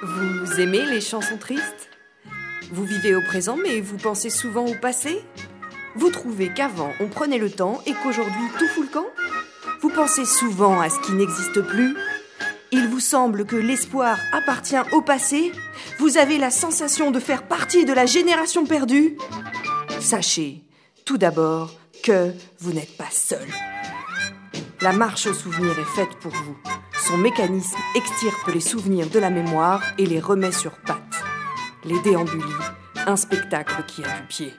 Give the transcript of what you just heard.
Vous aimez les chansons tristes? Vous vivez au présent mais vous pensez souvent au passé? Vous trouvez qu'avant on prenait le temps et qu'aujourd'hui tout fout le camp? Vous pensez souvent à ce qui n'existe plus? Il vous semble que l'espoir appartient au passé? Vous avez la sensation de faire partie de la génération perdue? Sachez, tout d'abord, que vous n'êtes pas seul. La marche au souvenir est faite pour vous. Son mécanisme extirpe les souvenirs de la mémoire et les remet sur pattes. Les déambulis, un spectacle qui a du pied.